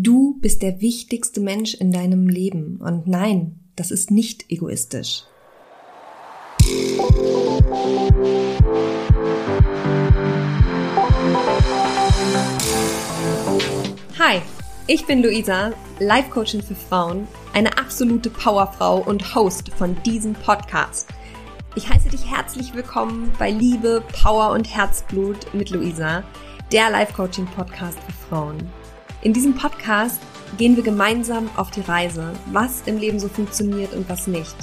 Du bist der wichtigste Mensch in deinem Leben und nein, das ist nicht egoistisch. Hi, ich bin Luisa, Life Coachin für Frauen, eine absolute Powerfrau und Host von diesem Podcast. Ich heiße dich herzlich willkommen bei Liebe, Power und Herzblut mit Luisa, der Life Coaching Podcast für Frauen. In diesem Podcast gehen wir gemeinsam auf die Reise, was im Leben so funktioniert und was nicht.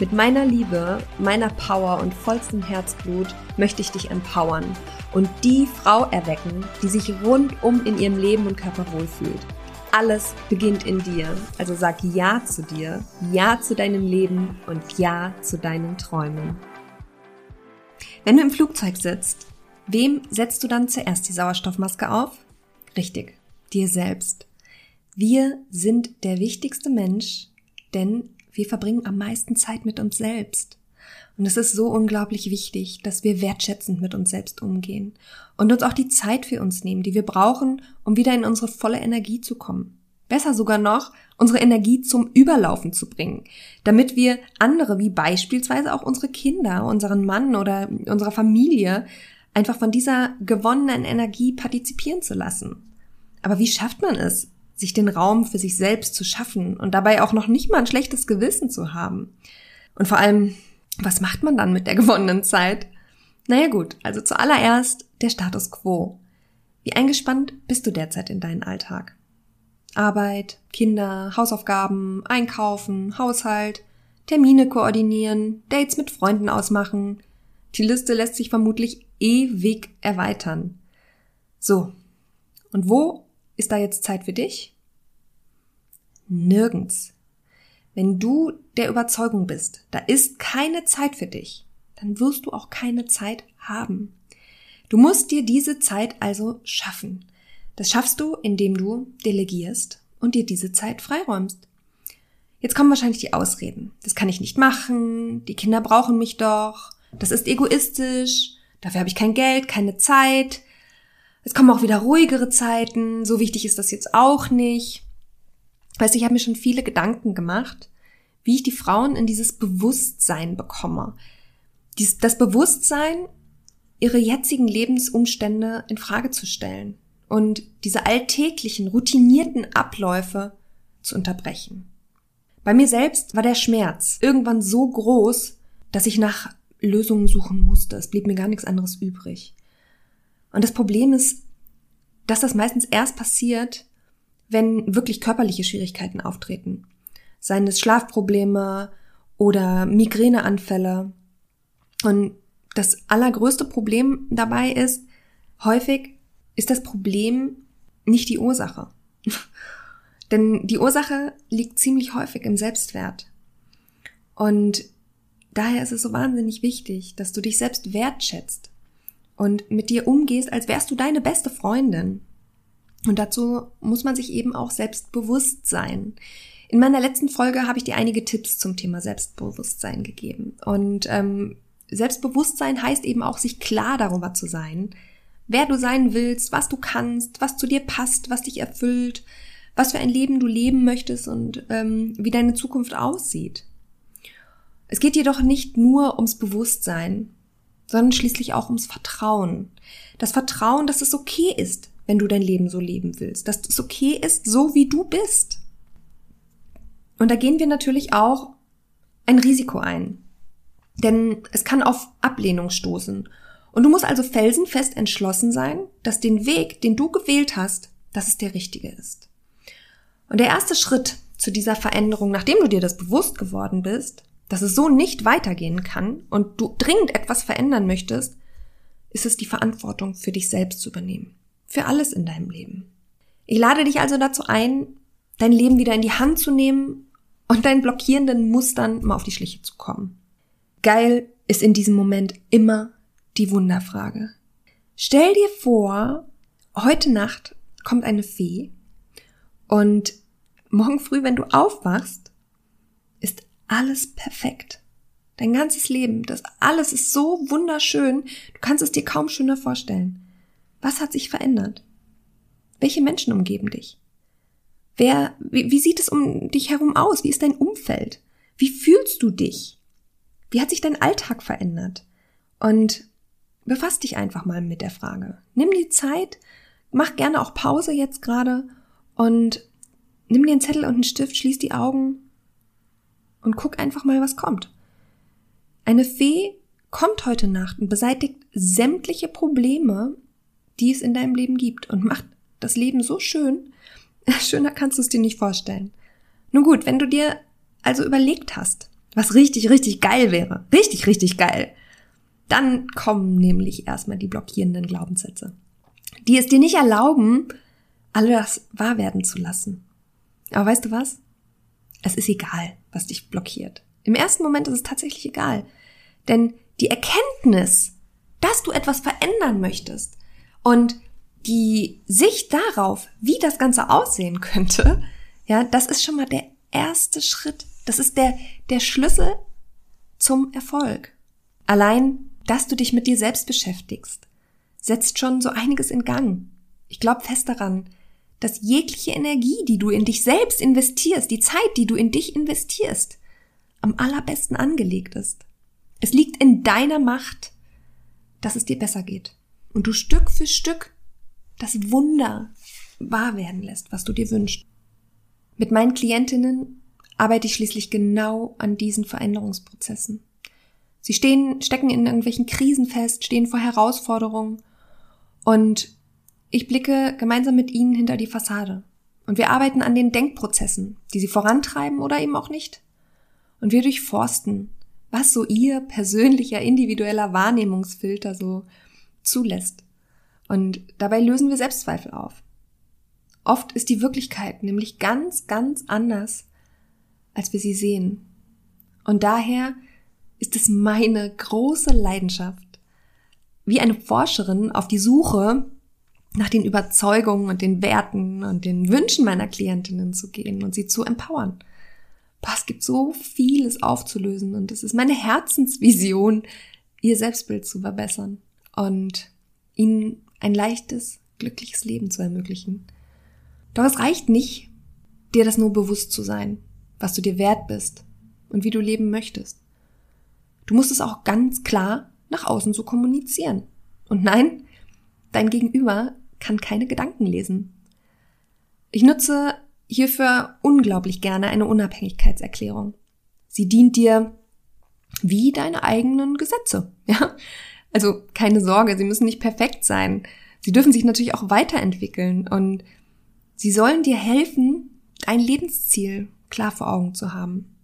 Mit meiner Liebe, meiner Power und vollstem Herzblut möchte ich dich empowern und die Frau erwecken, die sich rundum in ihrem Leben und Körper wohlfühlt. Alles beginnt in dir. Also sag Ja zu dir, Ja zu deinem Leben und Ja zu deinen Träumen. Wenn du im Flugzeug sitzt, wem setzt du dann zuerst die Sauerstoffmaske auf? Richtig, dir selbst. Wir sind der wichtigste Mensch, denn wir verbringen am meisten Zeit mit uns selbst. Und es ist so unglaublich wichtig, dass wir wertschätzend mit uns selbst umgehen und uns auch die Zeit für uns nehmen, die wir brauchen, um wieder in unsere volle Energie zu kommen. Besser sogar noch, unsere Energie zum Überlaufen zu bringen, damit wir andere, wie beispielsweise auch unsere Kinder, unseren Mann oder unsere Familie, einfach von dieser gewonnenen Energie partizipieren zu lassen. Aber wie schafft man es, sich den Raum für sich selbst zu schaffen und dabei auch noch nicht mal ein schlechtes Gewissen zu haben? Und vor allem, was macht man dann mit der gewonnenen Zeit? Naja gut, also zuallererst der Status quo. Wie eingespannt bist du derzeit in deinen Alltag? Arbeit, Kinder, Hausaufgaben, Einkaufen, Haushalt, Termine koordinieren, Dates mit Freunden ausmachen. Die Liste lässt sich vermutlich ewig erweitern. So. Und wo ist da jetzt Zeit für dich? Nirgends. Wenn du der Überzeugung bist, da ist keine Zeit für dich, dann wirst du auch keine Zeit haben. Du musst dir diese Zeit also schaffen. Das schaffst du, indem du delegierst und dir diese Zeit freiräumst. Jetzt kommen wahrscheinlich die Ausreden. Das kann ich nicht machen, die Kinder brauchen mich doch, das ist egoistisch, dafür habe ich kein Geld, keine Zeit, es kommen auch wieder ruhigere Zeiten, so wichtig ist das jetzt auch nicht. Weißt du, ich habe mir schon viele Gedanken gemacht, wie ich die Frauen in dieses Bewusstsein bekomme. Dies, das Bewusstsein, ihre jetzigen Lebensumstände in Frage zu stellen und diese alltäglichen, routinierten Abläufe zu unterbrechen. Bei mir selbst war der Schmerz irgendwann so groß, dass ich nach Lösungen suchen musste. Es blieb mir gar nichts anderes übrig. Und das Problem ist, dass das meistens erst passiert, wenn wirklich körperliche Schwierigkeiten auftreten. Seien es Schlafprobleme oder Migräneanfälle. Und das allergrößte Problem dabei ist, häufig ist das Problem nicht die Ursache. Denn die Ursache liegt ziemlich häufig im Selbstwert. Und daher ist es so wahnsinnig wichtig, dass du dich selbst wertschätzt und mit dir umgehst, als wärst du deine beste Freundin. Und dazu muss man sich eben auch selbstbewusst sein. In meiner letzten Folge habe ich dir einige Tipps zum Thema Selbstbewusstsein gegeben. Und ähm, Selbstbewusstsein heißt eben auch, sich klar darüber zu sein, wer du sein willst, was du kannst, was zu dir passt, was dich erfüllt, was für ein Leben du leben möchtest und ähm, wie deine Zukunft aussieht. Es geht jedoch nicht nur ums Bewusstsein, sondern schließlich auch ums Vertrauen. Das Vertrauen, dass es okay ist, wenn du dein Leben so leben willst, dass es okay ist, so wie du bist. Und da gehen wir natürlich auch ein Risiko ein. Denn es kann auf Ablehnung stoßen. Und du musst also felsenfest entschlossen sein, dass den Weg, den du gewählt hast, dass es der richtige ist. Und der erste Schritt zu dieser Veränderung, nachdem du dir das bewusst geworden bist, dass es so nicht weitergehen kann und du dringend etwas verändern möchtest, ist es die Verantwortung für dich selbst zu übernehmen. Für alles in deinem Leben. Ich lade dich also dazu ein, dein Leben wieder in die Hand zu nehmen und deinen blockierenden Mustern mal auf die Schliche zu kommen. Geil ist in diesem Moment immer die Wunderfrage. Stell dir vor, heute Nacht kommt eine Fee und morgen früh, wenn du aufwachst, alles perfekt. Dein ganzes Leben, das alles ist so wunderschön, du kannst es dir kaum schöner vorstellen. Was hat sich verändert? Welche Menschen umgeben dich? Wer, wie, wie sieht es um dich herum aus? Wie ist dein Umfeld? Wie fühlst du dich? Wie hat sich dein Alltag verändert? Und befass dich einfach mal mit der Frage. Nimm die Zeit, mach gerne auch Pause jetzt gerade und nimm dir einen Zettel und einen Stift, schließ die Augen und guck einfach mal, was kommt. Eine Fee kommt heute Nacht und beseitigt sämtliche Probleme, die es in deinem Leben gibt und macht das Leben so schön. Schöner kannst du es dir nicht vorstellen. Nun gut, wenn du dir also überlegt hast, was richtig, richtig geil wäre, richtig, richtig geil, dann kommen nämlich erstmal die blockierenden Glaubenssätze, die es dir nicht erlauben, alles wahr werden zu lassen. Aber weißt du was? Es ist egal, was dich blockiert. Im ersten Moment ist es tatsächlich egal. Denn die Erkenntnis, dass du etwas verändern möchtest und die Sicht darauf, wie das Ganze aussehen könnte, ja, das ist schon mal der erste Schritt. Das ist der, der Schlüssel zum Erfolg. Allein, dass du dich mit dir selbst beschäftigst, setzt schon so einiges in Gang. Ich glaube fest daran, dass jegliche Energie, die du in dich selbst investierst, die Zeit, die du in dich investierst, am allerbesten angelegt ist. Es liegt in deiner Macht, dass es dir besser geht. Und du Stück für Stück das Wunder wahr werden lässt, was du dir wünschst. Mit meinen Klientinnen arbeite ich schließlich genau an diesen Veränderungsprozessen. Sie stehen, stecken in irgendwelchen Krisen fest, stehen vor Herausforderungen und ich blicke gemeinsam mit ihnen hinter die Fassade. Und wir arbeiten an den Denkprozessen, die sie vorantreiben oder eben auch nicht. Und wir durchforsten, was so ihr persönlicher, individueller Wahrnehmungsfilter so zulässt. Und dabei lösen wir Selbstzweifel auf. Oft ist die Wirklichkeit nämlich ganz, ganz anders, als wir sie sehen. Und daher ist es meine große Leidenschaft, wie eine Forscherin auf die Suche nach den Überzeugungen und den Werten und den Wünschen meiner Klientinnen zu gehen und sie zu empowern. Boah, es gibt so vieles aufzulösen und es ist meine Herzensvision, ihr Selbstbild zu verbessern und ihnen ein leichtes, glückliches Leben zu ermöglichen. Doch es reicht nicht, dir das nur bewusst zu sein, was du dir wert bist und wie du leben möchtest. Du musst es auch ganz klar nach außen so kommunizieren. Und nein, dein Gegenüber kann keine Gedanken lesen. Ich nutze hierfür unglaublich gerne eine Unabhängigkeitserklärung. Sie dient dir wie deine eigenen Gesetze, ja? Also keine Sorge, sie müssen nicht perfekt sein. Sie dürfen sich natürlich auch weiterentwickeln und sie sollen dir helfen, dein Lebensziel klar vor Augen zu haben.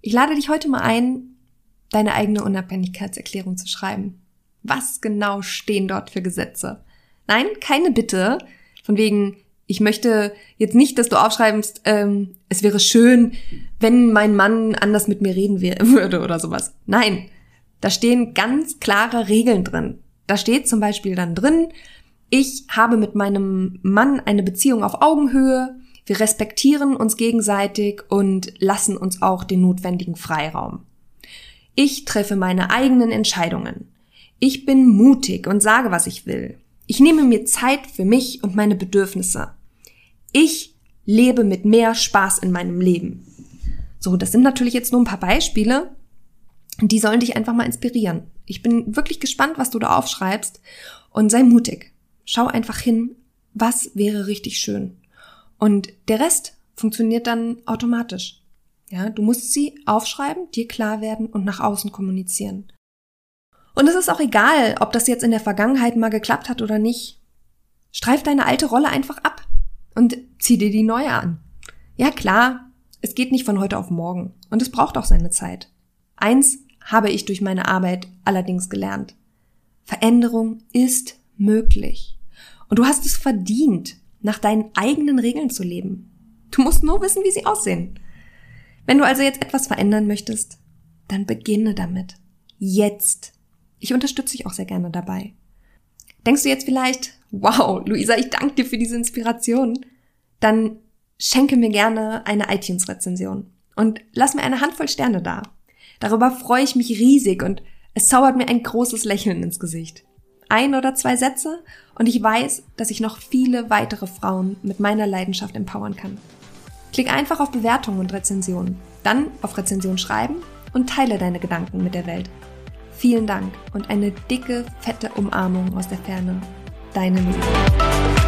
Ich lade dich heute mal ein, deine eigene Unabhängigkeitserklärung zu schreiben. Was genau stehen dort für Gesetze? Nein, keine Bitte, von wegen, ich möchte jetzt nicht, dass du aufschreibst, ähm, es wäre schön, wenn mein Mann anders mit mir reden würde oder sowas. Nein, da stehen ganz klare Regeln drin. Da steht zum Beispiel dann drin, ich habe mit meinem Mann eine Beziehung auf Augenhöhe, wir respektieren uns gegenseitig und lassen uns auch den notwendigen Freiraum. Ich treffe meine eigenen Entscheidungen. Ich bin mutig und sage, was ich will. Ich nehme mir Zeit für mich und meine Bedürfnisse. Ich lebe mit mehr Spaß in meinem Leben. So, das sind natürlich jetzt nur ein paar Beispiele. Die sollen dich einfach mal inspirieren. Ich bin wirklich gespannt, was du da aufschreibst und sei mutig. Schau einfach hin, was wäre richtig schön. Und der Rest funktioniert dann automatisch. Ja, du musst sie aufschreiben, dir klar werden und nach außen kommunizieren. Und es ist auch egal, ob das jetzt in der Vergangenheit mal geklappt hat oder nicht. Streif deine alte Rolle einfach ab und zieh dir die neue an. Ja klar, es geht nicht von heute auf morgen und es braucht auch seine Zeit. Eins habe ich durch meine Arbeit allerdings gelernt. Veränderung ist möglich. Und du hast es verdient, nach deinen eigenen Regeln zu leben. Du musst nur wissen, wie sie aussehen. Wenn du also jetzt etwas verändern möchtest, dann beginne damit. Jetzt. Ich unterstütze dich auch sehr gerne dabei. Denkst du jetzt vielleicht, wow, Luisa, ich danke dir für diese Inspiration? Dann schenke mir gerne eine iTunes-Rezension und lass mir eine Handvoll Sterne da. Darüber freue ich mich riesig und es zaubert mir ein großes Lächeln ins Gesicht. Ein oder zwei Sätze und ich weiß, dass ich noch viele weitere Frauen mit meiner Leidenschaft empowern kann. Klick einfach auf Bewertungen und Rezensionen, dann auf Rezension schreiben und teile deine Gedanken mit der Welt. Vielen Dank und eine dicke, fette Umarmung aus der Ferne. Deine Lisa.